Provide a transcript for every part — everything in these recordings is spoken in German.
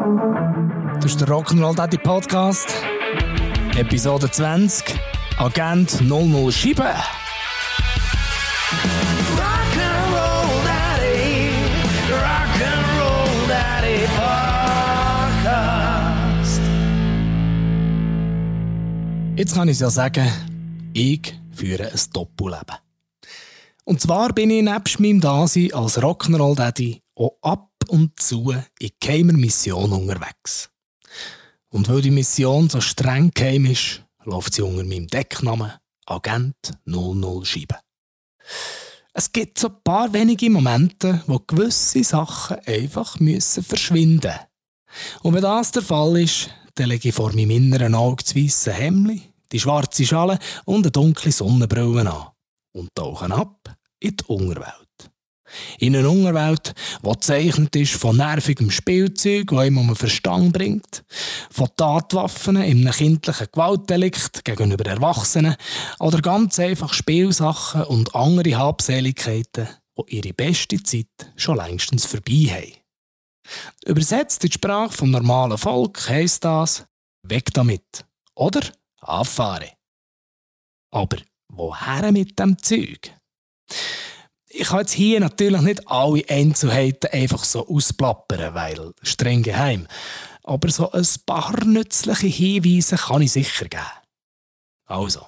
Das ist der Rock'n'Roll Daddy Podcast. Episode 20. Agent 00 Scheibe. Rock'n'Roll Daddy, Rock'n'Roll Daddy Podcast. Jetzt kann ich es ja sagen, ich führe ein Doppelleben. Und zwar bin ich nebst meinem Dasein als Rock'n'Roll Daddy auch ab und zu in geheimer Mission unterwegs. Und weil die Mission so streng geheim ist, läuft sie unter meinem Decknamen Agent 00 Scheibe. Es gibt so ein paar wenige Momente, wo gewisse Sachen einfach müssen verschwinden Und wenn das der Fall ist, dann lege ich vor meinem inneren Auge das weisse Hemd, die schwarze Schale und eine dunkle Sonnenbrille an und tauchen ab in die Unterwelt. In einer Unterwelt, die gezeichnet ist von nervigem Spielzeug, das einem um den Verstand bringt, von Tatwaffen in einem kindlichen Gewaltdelikt gegenüber Erwachsenen oder ganz einfach Spielsachen und andere Habseligkeiten, die ihre beste Zeit schon längstens vorbei haben. Übersetzt in die Sprache vom normalen Volk heisst das «Weg damit» oder «Abfahre». Aber woher mit dem Zeug? Ich kann jetzt hier natürlich nicht alle Einzelheiten einfach so ausplappern, weil streng geheim. Aber so ein paar nützliche Hinweise kann ich sicher geben. Also,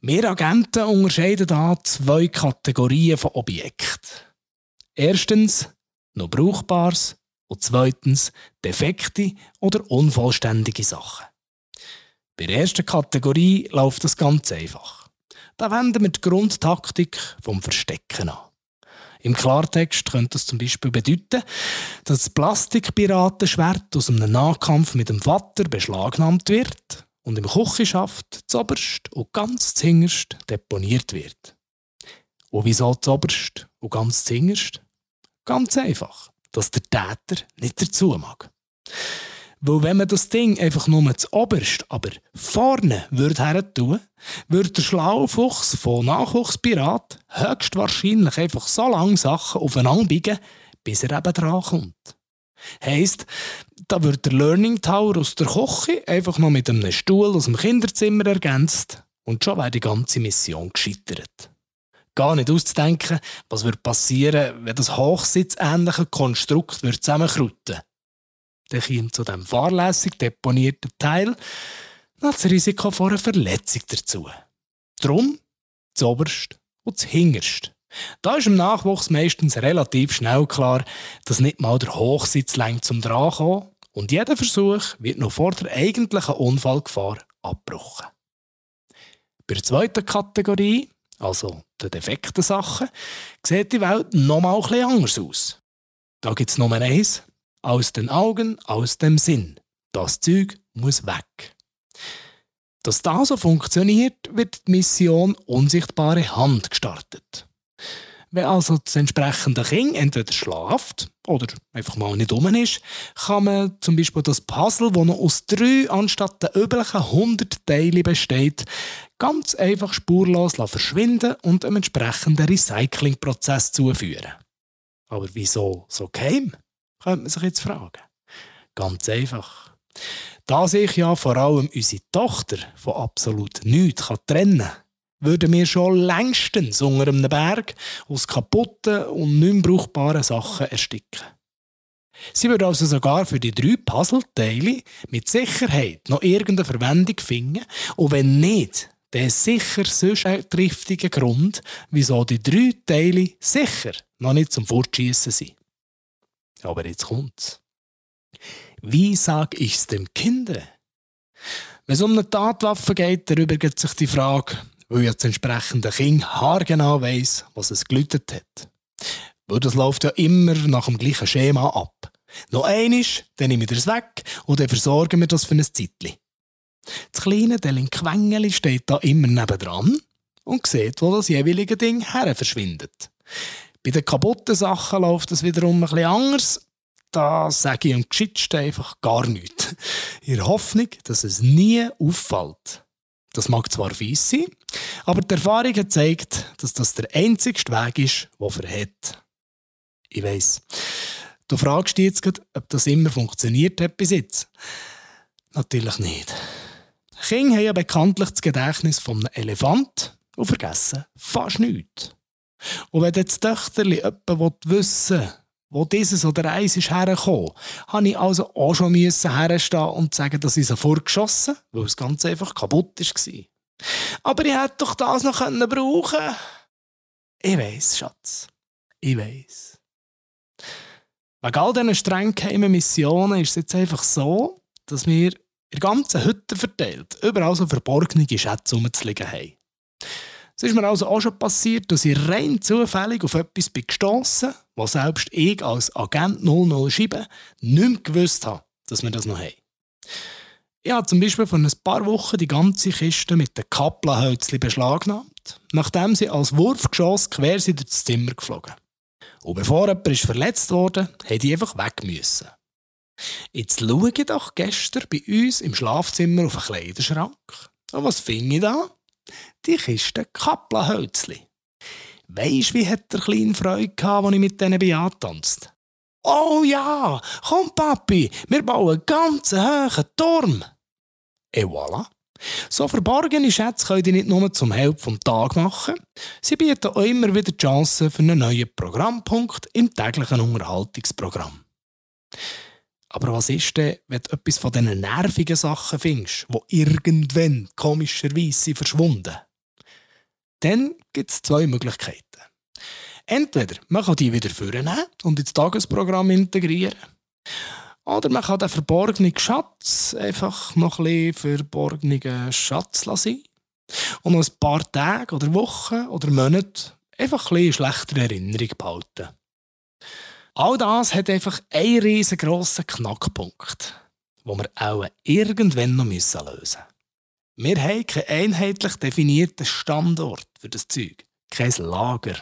wir Agenten unterscheiden da zwei Kategorien von Objekten. Erstens noch Brauchbares und zweitens defekte oder unvollständige Sachen. Bei der ersten Kategorie läuft das ganz einfach. Da wenden wir die Grundtaktik vom Verstecken an. Im Klartext könnte das zum Beispiel bedeuten, dass das Plastikpiratenschwert aus einem Nahkampf mit dem Vater beschlagnahmt wird und im Küchenschaft zoberst und ganz zingerst deponiert wird. Und wieso zoberst und ganz zingerst? Ganz einfach, dass der Täter nicht dazu mag. Weil wenn man das Ding einfach nur zu oberst, aber vorne würde her tun, würde der schlaue Fuchs von Nachwuchspirat höchstwahrscheinlich einfach so lange Sachen aufeinander biegen, bis er eben dran kommt. Heisst, da wird der Learning Tower aus der Küche einfach noch mit einem Stuhl aus dem Kinderzimmer ergänzt und schon wäre die ganze Mission gescheitert. Gar nicht auszudenken, was wird passieren, wenn das hochsitzähnliche Konstrukt wird zusammenkruten Dann kommt zu dem fahrlässig deponierten Teil noch das Risiko vor einer Verletzung dazu. Drum das Oberst und das Hingerst. Da ist im Nachwuchs meistens relativ schnell klar, dass nicht mal der Hochsitz längt zum Drankommen und jeder Versuch wird noch vor der eigentlichen Unfallgefahr abgebrochen. Bei der zweiten Kategorie, also den defekten Sachen, sieht die Welt noch mal etwas anders aus. Da gibt es Nummer eins: aus den Augen, aus dem Sinn. Das Zeug muss weg. Dass das so funktioniert, wird die Mission Unsichtbare Hand gestartet. Wenn also das entsprechende Kind entweder schlaft oder einfach mal nicht um ist, kann man zum Beispiel das Puzzle, das noch aus drei anstatt der üblichen 100 Teilen besteht, ganz einfach spurlos verschwinden und einem entsprechenden Recyclingprozess zuführen. Aber wieso so geheim? Könnte man sich jetzt fragen. Ganz einfach. Da sich ja vor allem unsere Tochter von absolut nichts trennen kann, würden wir schon längstens unter einem Berg aus kaputten und nicht brauchbaren Sachen ersticken. Sie würde also sogar für die drei Puzzleteile mit Sicherheit noch irgendeine Verwendung finden und wenn nicht, dann sicher sonst ein triftiger Grund, wieso die drei Teile sicher noch nicht zum Fortschießen sind. Aber jetzt kommt's. Wie sag ich's dem Kinde? Wenn es um eine Tatwaffe geht, darüber geht sich die Frage, weil ja das entsprechende Kind haargenau weiss, was es gelütet hat. Weil das läuft ja immer nach dem gleichen Schema ab. Noch einisch, dann nehme ich das weg und dann versorgen wir das für ein Zeitchen. Das kleine Delinquengeli steht da immer nebendran und sieht, wo das jeweilige Ding her verschwindet. Bei den kaputten Sachen läuft es wiederum ein bisschen anders. Da sage ich am geschicktesten einfach gar nichts. In der Hoffnung, dass es nie auffällt. Das mag zwar fies sein, aber die Erfahrung hat gezeigt, dass das der einzigste Weg ist, der verhält. Ich weiss. Du fragst dich jetzt, grad, ob das immer funktioniert hat bis jetzt. Natürlich nicht. Kinder haben ja bekanntlich das Gedächtnis von einem Elefant und vergessen fast nichts. Und wenn das Töchterli jemand wissen wo dieses oder eins ist hergekommen, habe ich also auch schon müssen herstehen und sagen, dass ich sie vorgeschossen, weil es ganz einfach kaputt war. Aber ich hätte doch das noch können brauchen. Ich weiss, Schatz. Ich weiss. Wegen all diesen streng geheimen Missionen ist es jetzt einfach so, dass wir in ganzen Hütte verteilt überall so verborgene Schätze rumzuliegen haben. Es ist mir also auch schon passiert, dass ich rein zufällig auf etwas bin gestossen, was selbst ich als Agent 007 nicht mehr gewusst habe, dass wir das noch haben. Ich habe zum Beispiel vor ein paar Wochen die ganze Kiste mit den Kaplanhölzchen beschlagnahmt, nachdem sie als Wurfgeschoss quer sind durchs Zimmer geflogen. Und bevor jemand ist verletzt wurde, hätte ich einfach weg müssen. Jetzt schaue ich doch gestern bei uns im Schlafzimmer auf den Kleiderschrank. Und was finde ich da? Die Kiste Kaplanhölzli. Weisst, wie hat der kleine Freude gehabt, als ich mit denen bin? Oh ja, komm Papi, wir bauen einen ganz hohen Turm. Et voilà. So verborgene Schätze könnt ihr nicht nur zum Help vom Tag machen, sie bieten auch immer wieder die Chance für einen neuen Programmpunkt im täglichen Unterhaltungsprogramm. Aber was ist denn, wenn du etwas von diesen nervigen Sachen findest, die irgendwann komischerweise verschwunden Dann gibt es zwei Möglichkeiten. Entweder man kann die wieder vornehmen und ins Tagesprogramm integrieren. Oder man kann den verborgenen Schatz einfach noch ein bisschen verborgenen Schatz lassen. Und noch ein paar Tage oder Wochen oder Monate einfach ein bisschen schlechter Erinnerung behalten. All das hat einfach einen riesengroßen Knackpunkt, den wir auch irgendwann noch lösen müssen. Wir haben keinen einheitlich definierten Standort für das Zeug, kein Lager.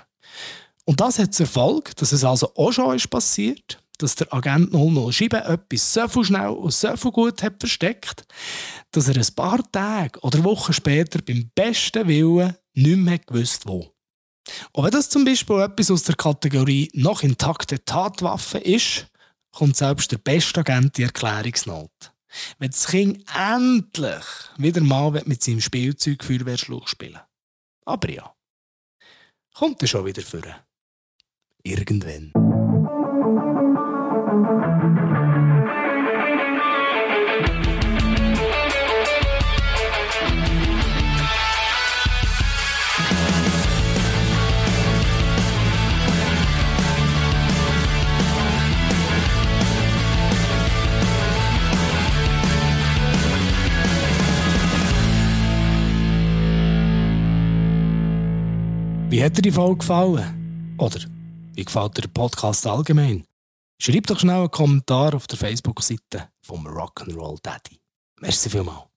Und das hat zur Folge, dass es also auch schon ist passiert, dass der Agent 007 etwas so viel schnell und so viel gut hat versteckt, dass er ein paar Tage oder Wochen später beim besten Willen nicht mehr gewusst wo. Und wenn das zum Beispiel etwas aus der Kategorie noch intakte Tatwaffe ist, kommt selbst der beste Agent die Erklärungsnot. Wenn das Kind endlich wieder mal mit seinem Spielzeug Feuerwehrschluch spielen Aber ja, kommt er schon wieder vor. Irgendwann. Wie hat dir die Folge gefallen? Oder wie gefällt dir der Podcast allgemein? Schreib doch schnell einen Kommentar auf der Facebook-Seite vom Rock'n'Roll Daddy. Merci vielmals.